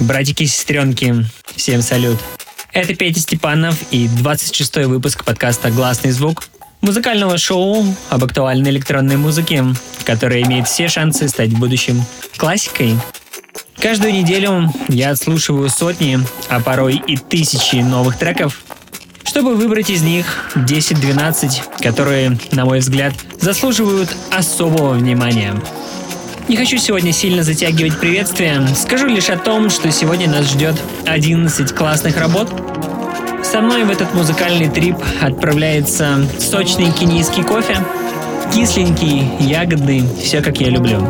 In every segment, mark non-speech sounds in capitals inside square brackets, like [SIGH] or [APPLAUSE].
Братики и сестренки, всем салют. Это Петя Степанов и 26-й выпуск подкаста «Гласный звук», музыкального шоу об актуальной электронной музыке, которая имеет все шансы стать в будущем классикой. Каждую неделю я отслушиваю сотни, а порой и тысячи новых треков, чтобы выбрать из них 10-12, которые, на мой взгляд, заслуживают особого внимания – не хочу сегодня сильно затягивать приветствие. Скажу лишь о том, что сегодня нас ждет 11 классных работ. Со мной в этот музыкальный трип отправляется сочный кенийский кофе, кисленький, ягодный, все как я люблю.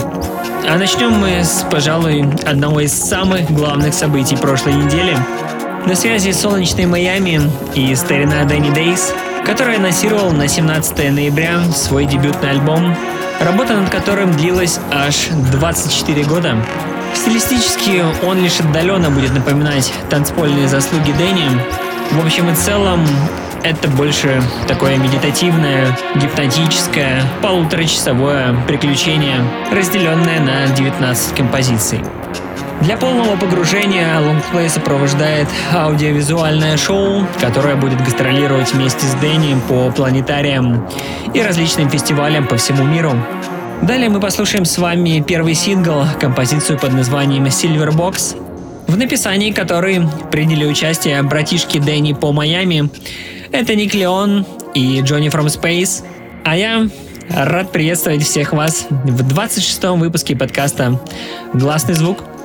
А начнем мы с, пожалуй, одного из самых главных событий прошлой недели. На связи солнечный Майами и старина Дэнни Дейс, который анонсировал на 17 ноября свой дебютный альбом Работа над которым длилась аж 24 года. Стилистически он лишь отдаленно будет напоминать танцпольные заслуги Дэнни. В общем и целом, это больше такое медитативное, гипнотическое, полуторачасовое приключение, разделенное на 19 композиций. Для полного погружения лонгплей сопровождает аудиовизуальное шоу, которое будет гастролировать вместе с Дэнни по планетариям и различным фестивалям по всему миру. Далее мы послушаем с вами первый сингл, композицию под названием Silver Box, в написании которой приняли участие братишки Дэнни по Майами. Это Ник Леон и Джонни from Space. А я рад приветствовать всех вас в 26-м выпуске подкаста «Гласный звук».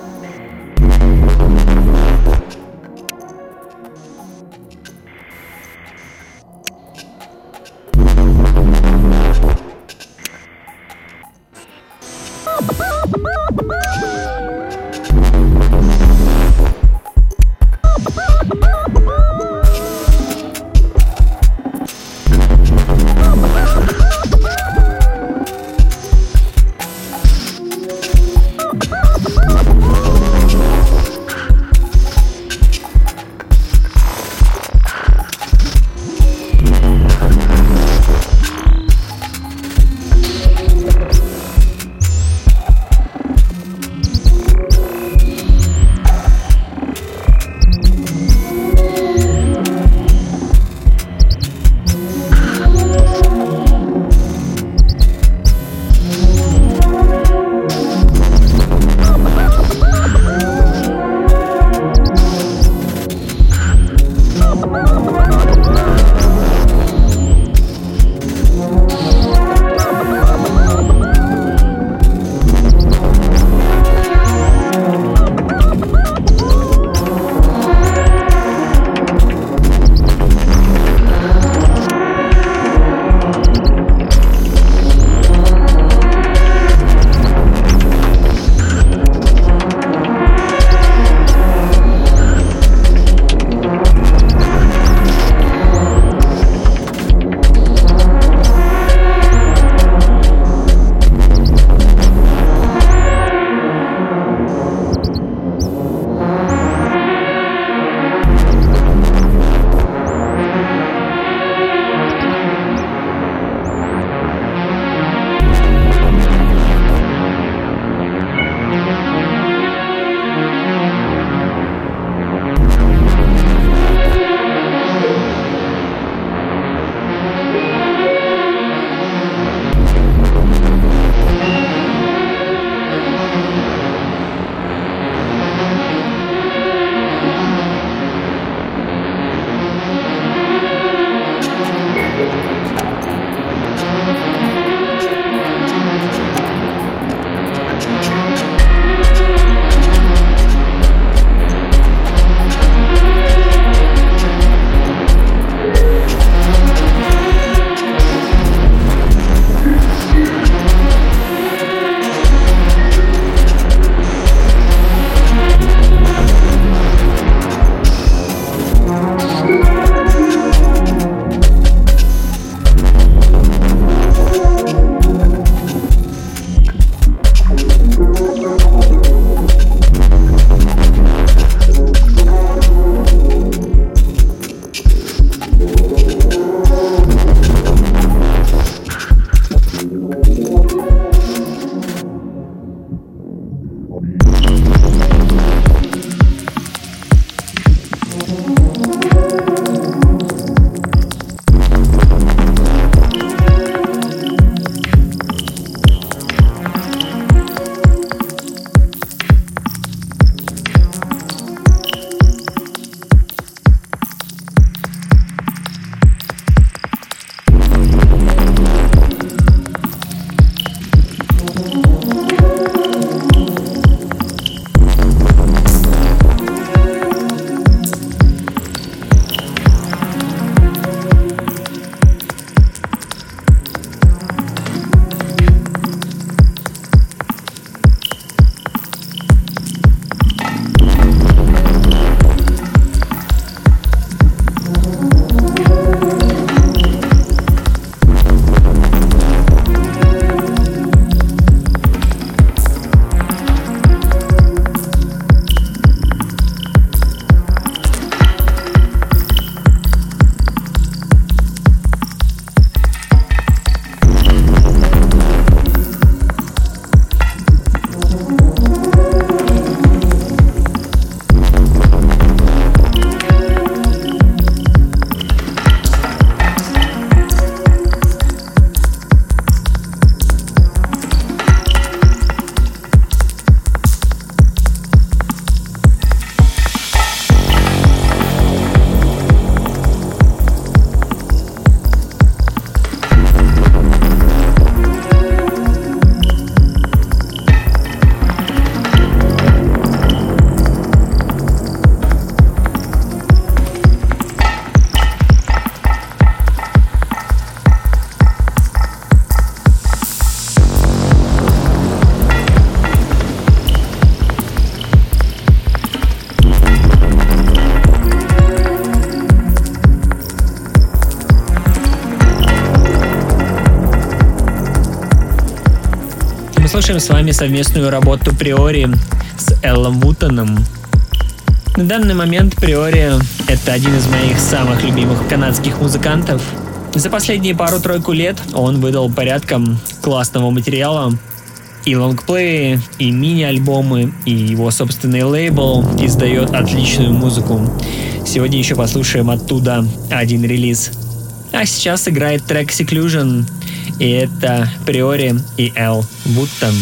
Послушаем с вами совместную работу Приори с Эллом Вутоном. На данный момент Приори — это один из моих самых любимых канадских музыкантов. За последние пару-тройку лет он выдал порядком классного материала, и лонгплеи, и мини-альбомы, и его собственный лейбл издает отличную музыку. Сегодня еще послушаем оттуда один релиз. А сейчас играет трек Seclusion, и это Приори и Эл Вуттон.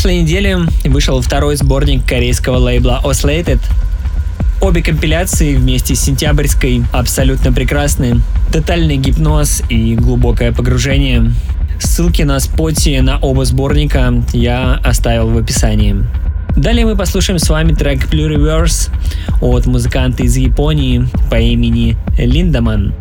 Прошлой неделе вышел второй сборник корейского лейбла Oscillated. Обе компиляции вместе с сентябрьской абсолютно прекрасны. Тотальный гипноз и глубокое погружение. Ссылки на споти на оба сборника я оставил в описании. Далее мы послушаем с вами трек Pluriverse от музыканта из Японии по имени Линдаман.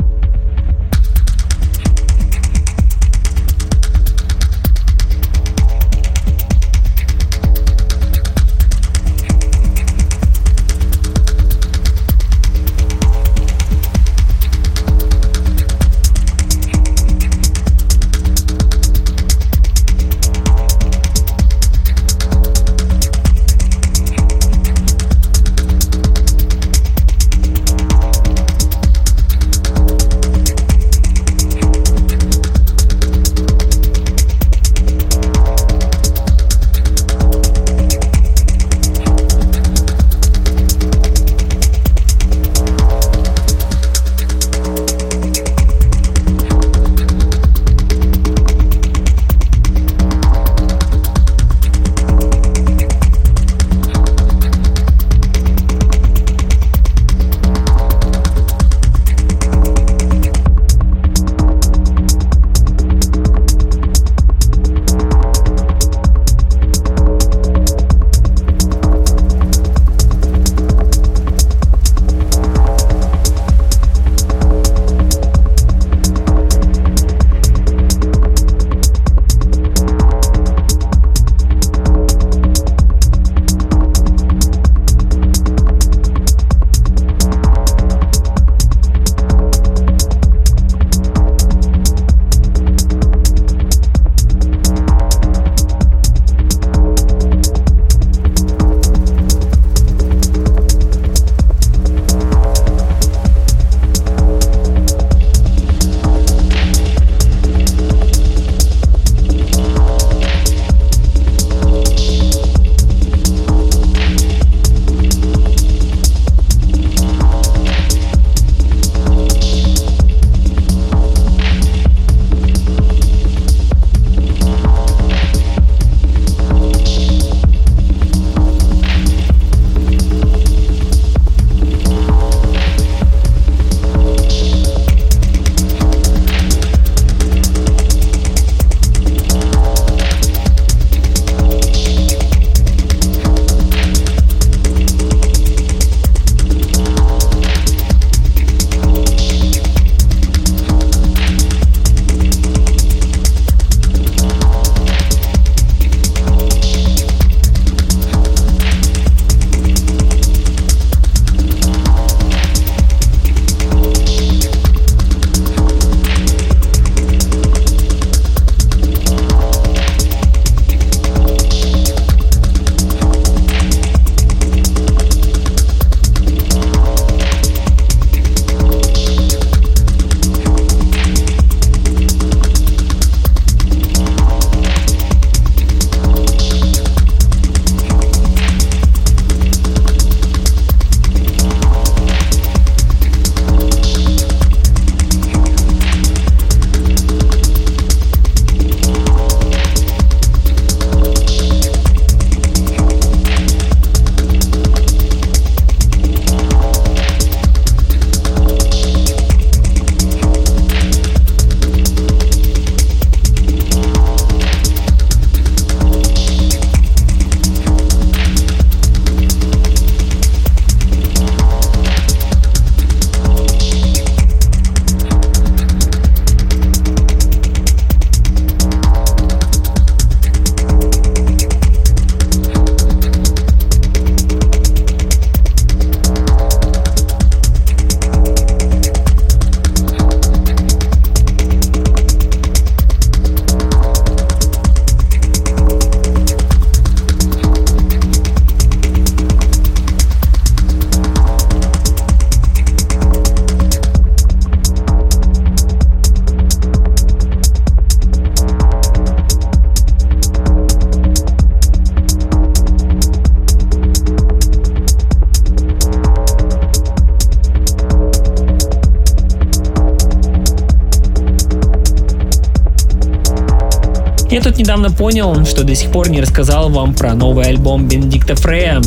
Я тут недавно понял, что до сих пор не рассказал вам про новый альбом Бенедикта Фрея,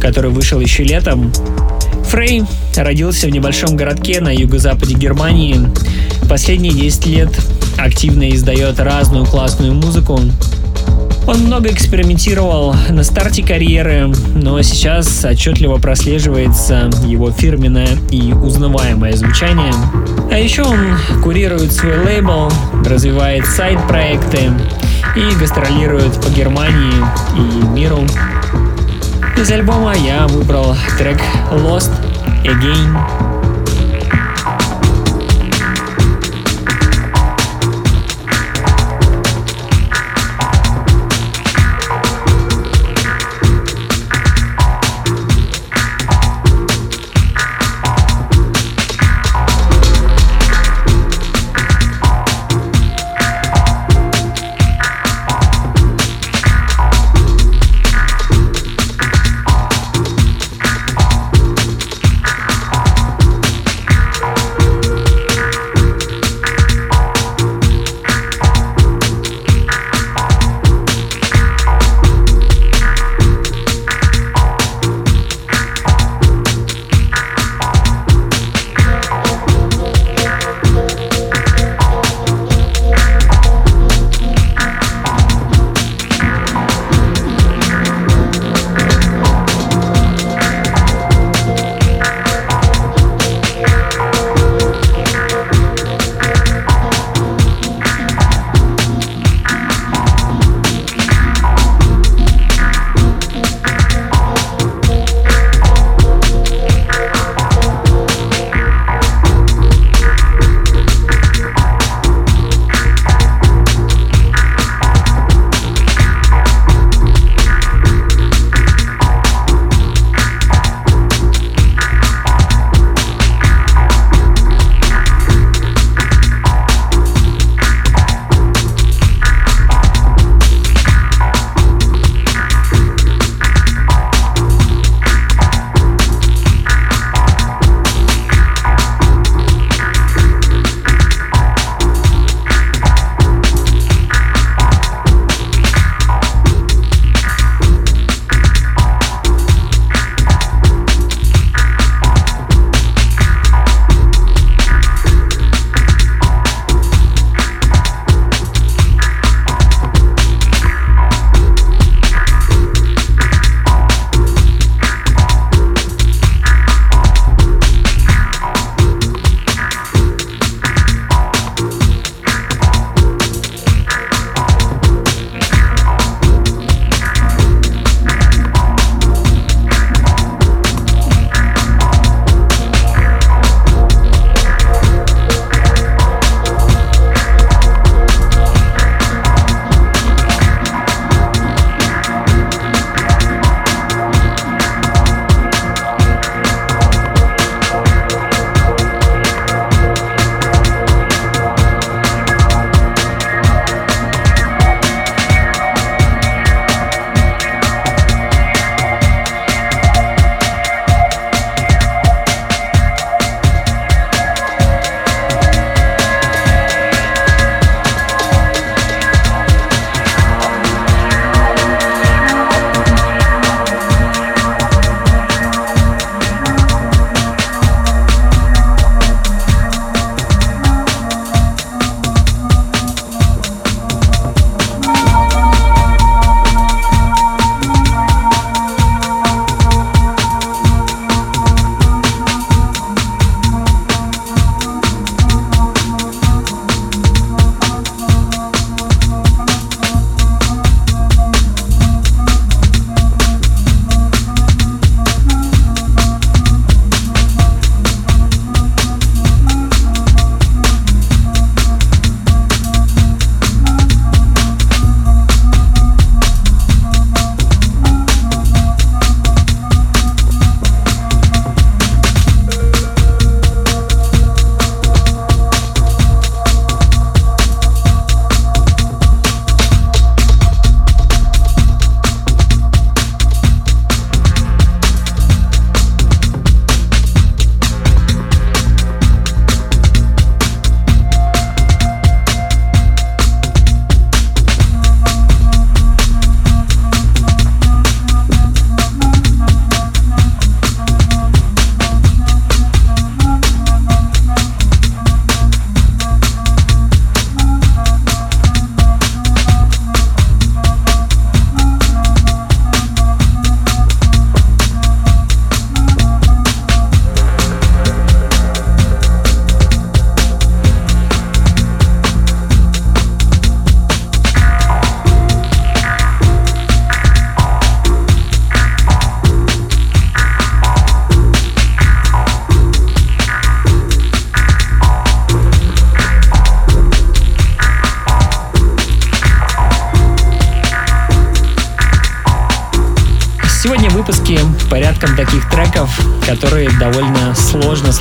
который вышел еще летом. Фрей родился в небольшом городке на юго-западе Германии. Последние 10 лет активно издает разную классную музыку. Он много экспериментировал на старте карьеры, но сейчас отчетливо прослеживается его фирменное и узнаваемое звучание. А еще он курирует свой лейбл, развивает сайт-проекты и гастролирует по Германии и миру. Из альбома я выбрал трек Lost Again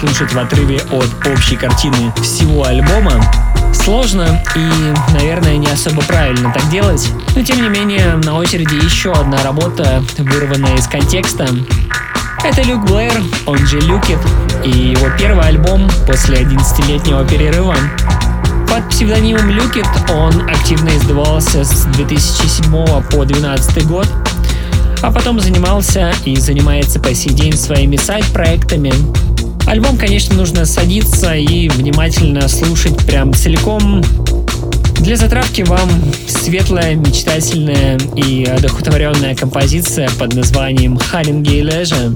слушать в отрыве от общей картины всего альбома. Сложно и, наверное, не особо правильно так делать. Но, тем не менее, на очереди еще одна работа, вырванная из контекста. Это Люк Блэр, он же Люкет, и его первый альбом после 11-летнего перерыва. Под псевдонимом Люкет он активно издавался с 2007 по 2012 год, а потом занимался и занимается по сей день своими сайт-проектами. Альбом, конечно, нужно садиться и внимательно слушать прям целиком. Для затравки вам светлая, мечтательная и одухотворенная композиция под названием «Харингей Лежа».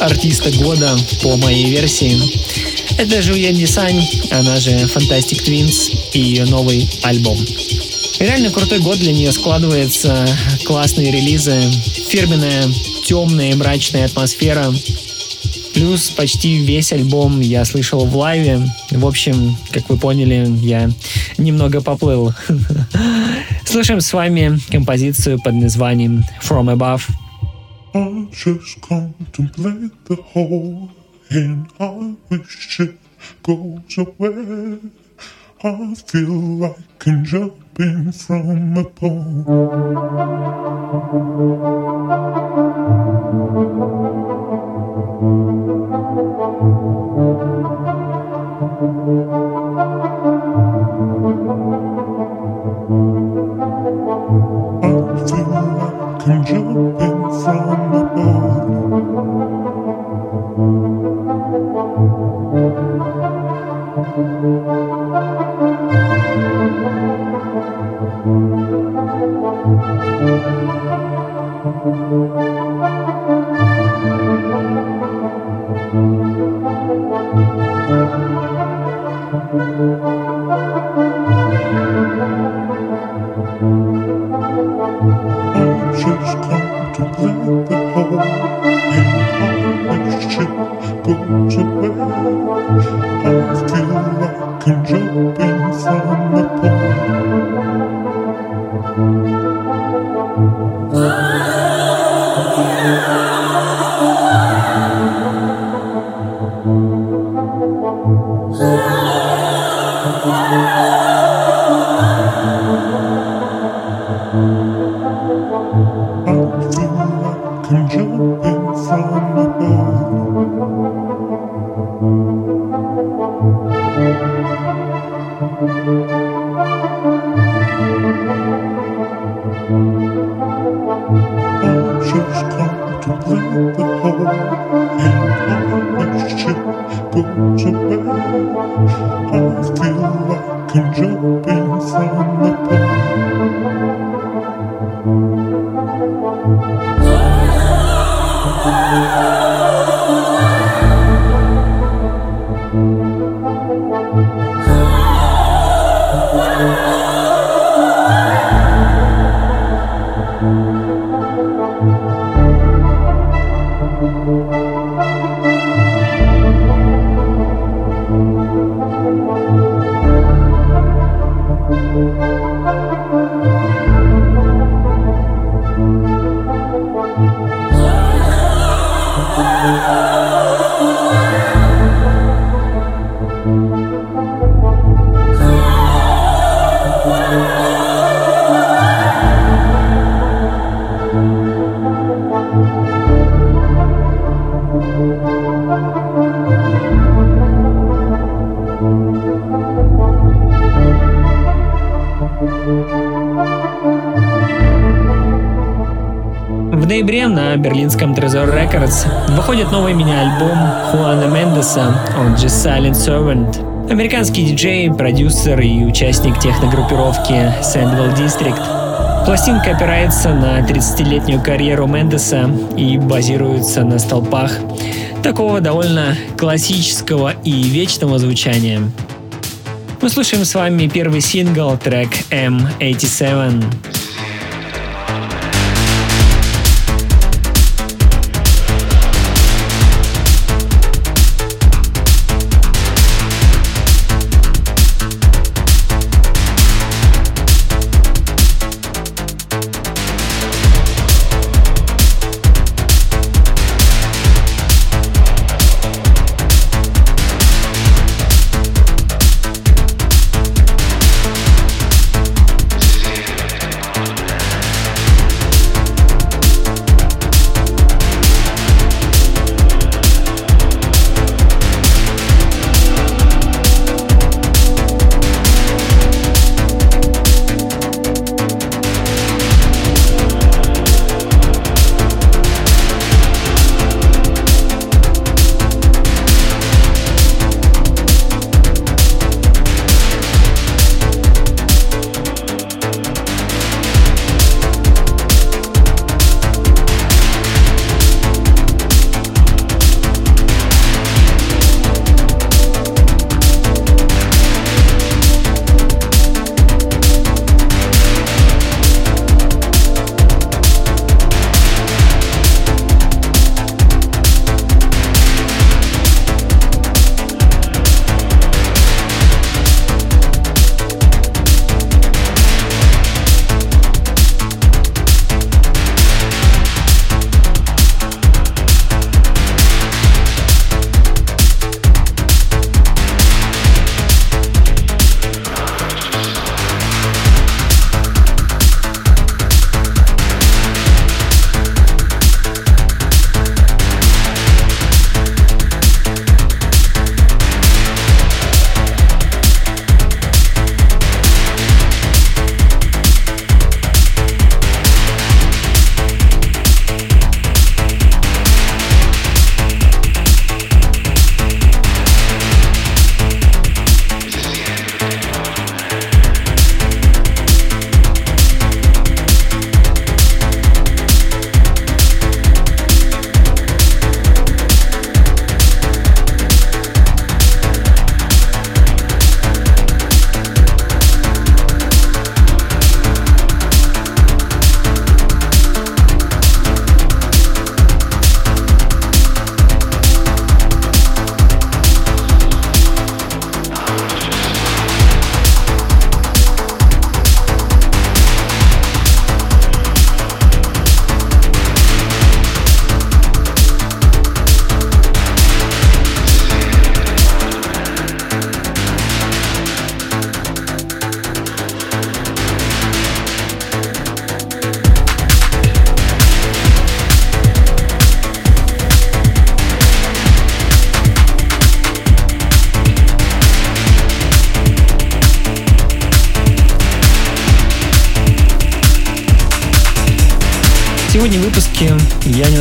Артиста года по моей версии. Это Жуя Дисань, она же Fantastic Twins и ее новый альбом. Реально крутой год для нее складывается, классные релизы, фирменная темная и мрачная атмосфера. Плюс почти весь альбом я слышал в лайве. В общем, как вы поняли, я немного поплыл. [LAUGHS] Слушаем с вами композицию под названием From Above. I just contemplate the whole, and I wish it goes away. I feel like I'm jumping from a pole. Берлинском Trezor Records выходит новый мини-альбом Хуана Мендеса on The Silent Servant. Американский диджей, продюсер и участник техногруппировки Sandwell District. Пластинка опирается на 30-летнюю карьеру Мендеса и базируется на столпах такого довольно классического и вечного звучания. Мы слушаем с вами первый сингл, трек M87.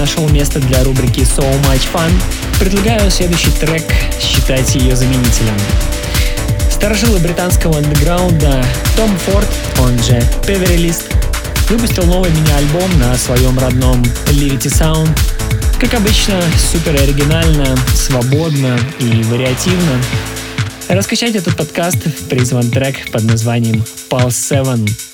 Нашел места для рубрики So Much Fun. Предлагаю следующий трек считать ее заменителем. Старожилы британского андеграунда Том Форд, он же Певерилист, выпустил новый мини-альбом на своем родном Liberty Sound. Как обычно, супер оригинально, свободно и вариативно. Раскачать этот подкаст призван трек под названием Pulse 7.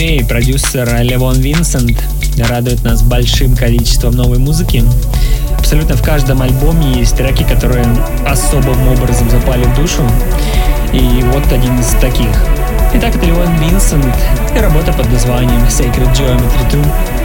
Диджей и продюсер Левон Винсент радует нас большим количеством новой музыки. Абсолютно в каждом альбоме есть треки, которые особым образом запали в душу. И вот один из таких. Итак, это Леон Винсент и работа под названием Sacred Geometry 2.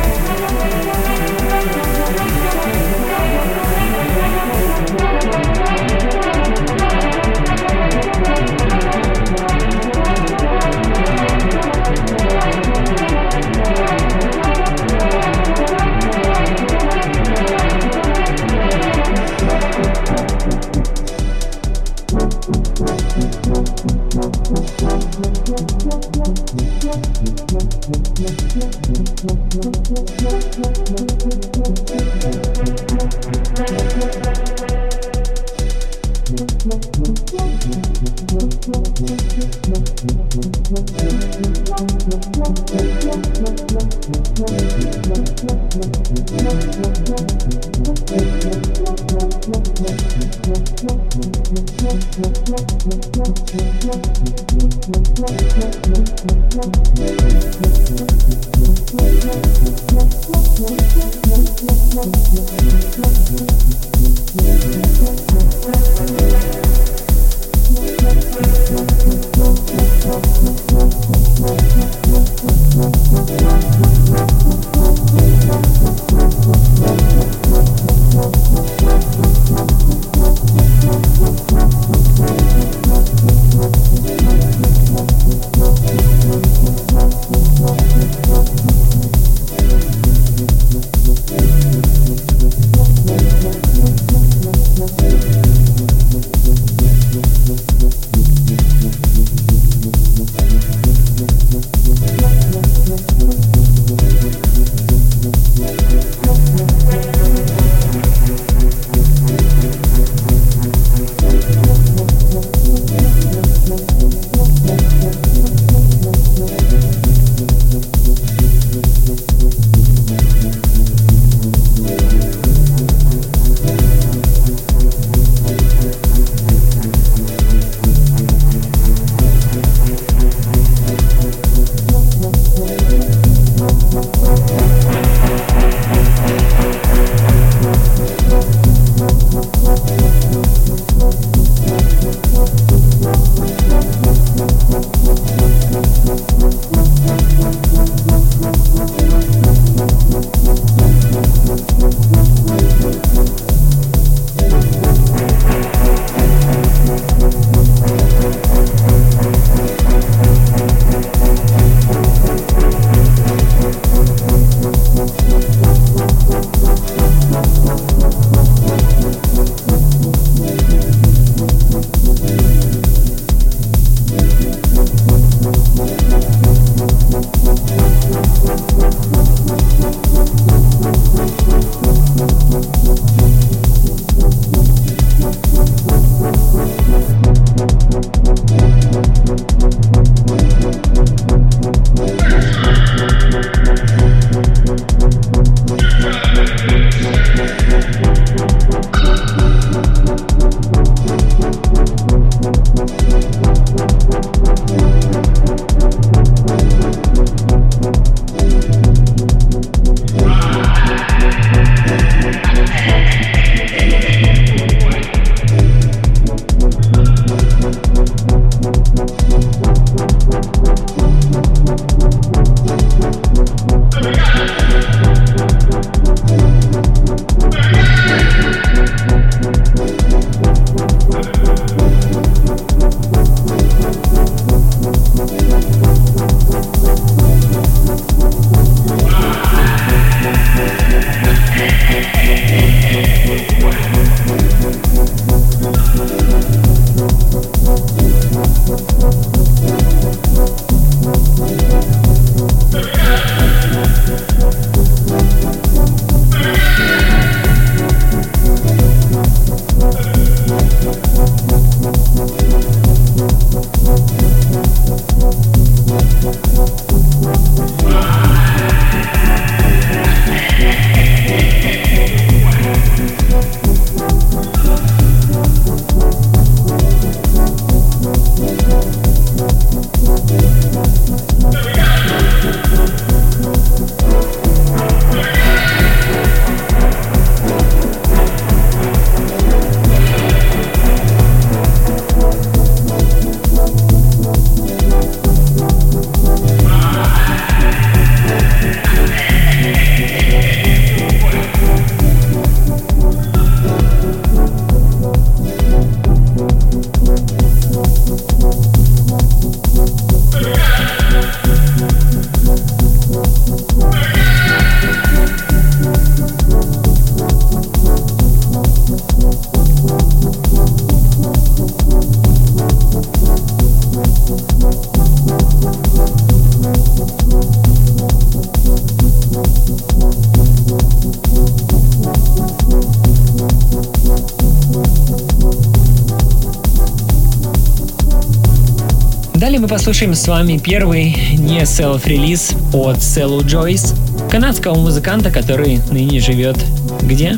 Послушаем с вами первый не селф-релиз от Cello Joyce, канадского музыканта, который ныне живет где?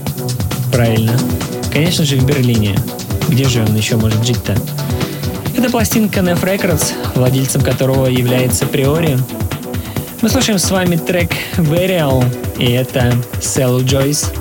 Правильно. Конечно же, в Берлине. Где же он еще может жить-то? Это пластинка NF Records, владельцем которого является Приори. Мы слушаем с вами трек Burial, и это Cello Joyce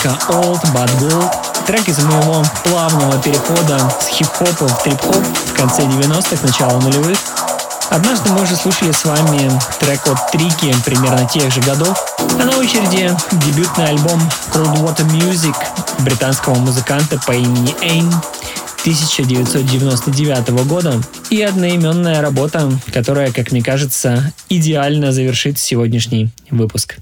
рубрика Old But Gold. Трек из моего плавного перехода с хип-хопа в трип-хоп в конце 90-х, начало нулевых. Однажды мы уже слушали с вами трек от Трики примерно тех же годов. А на очереди дебютный альбом Cold Water Music британского музыканта по имени Эйн 1999 года и одноименная работа, которая, как мне кажется, идеально завершит сегодняшний выпуск.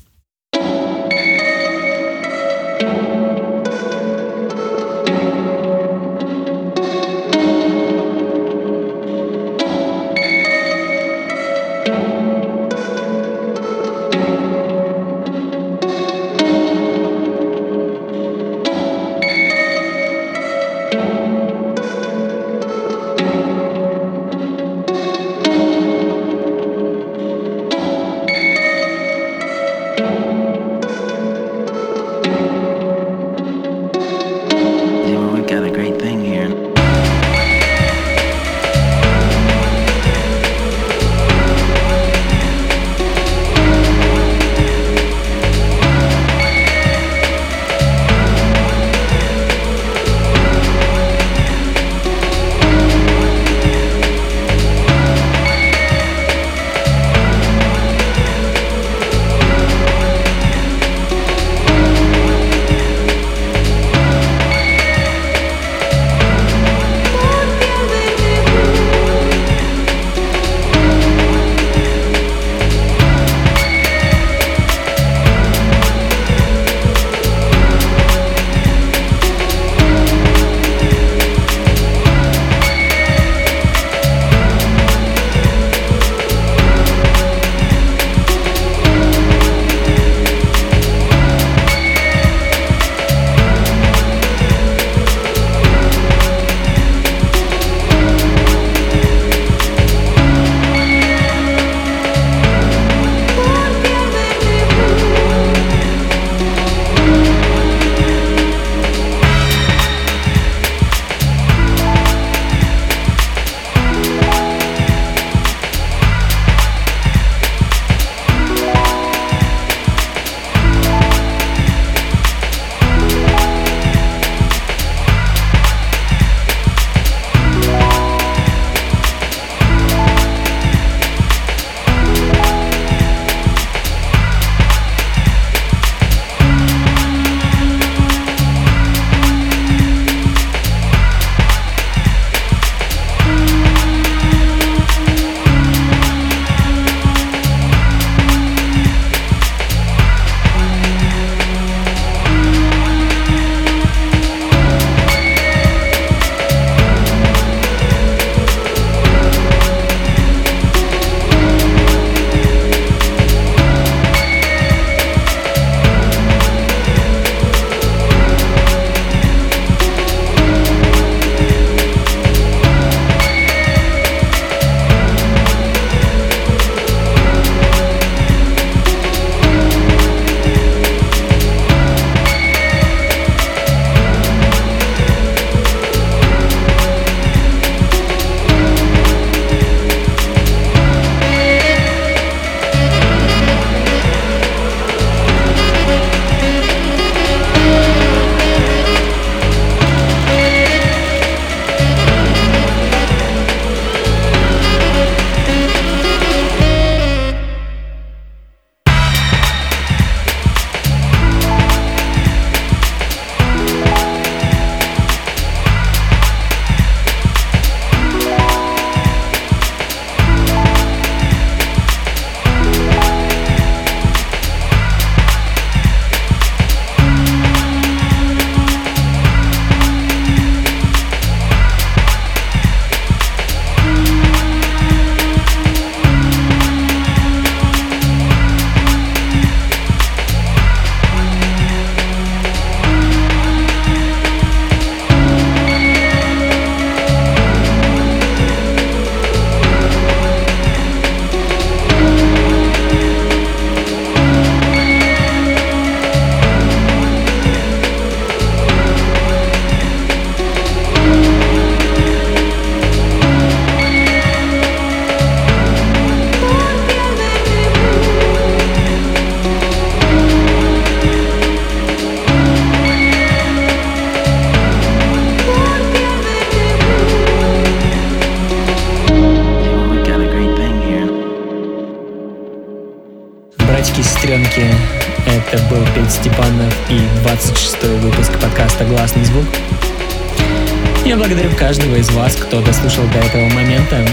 Каждого из вас, кто дослушал до этого момента.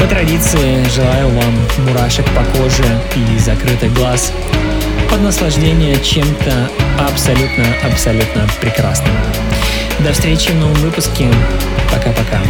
По традиции желаю вам мурашек по коже и закрытых глаз под наслаждение чем-то абсолютно-абсолютно прекрасным. До встречи в новом выпуске. Пока-пока.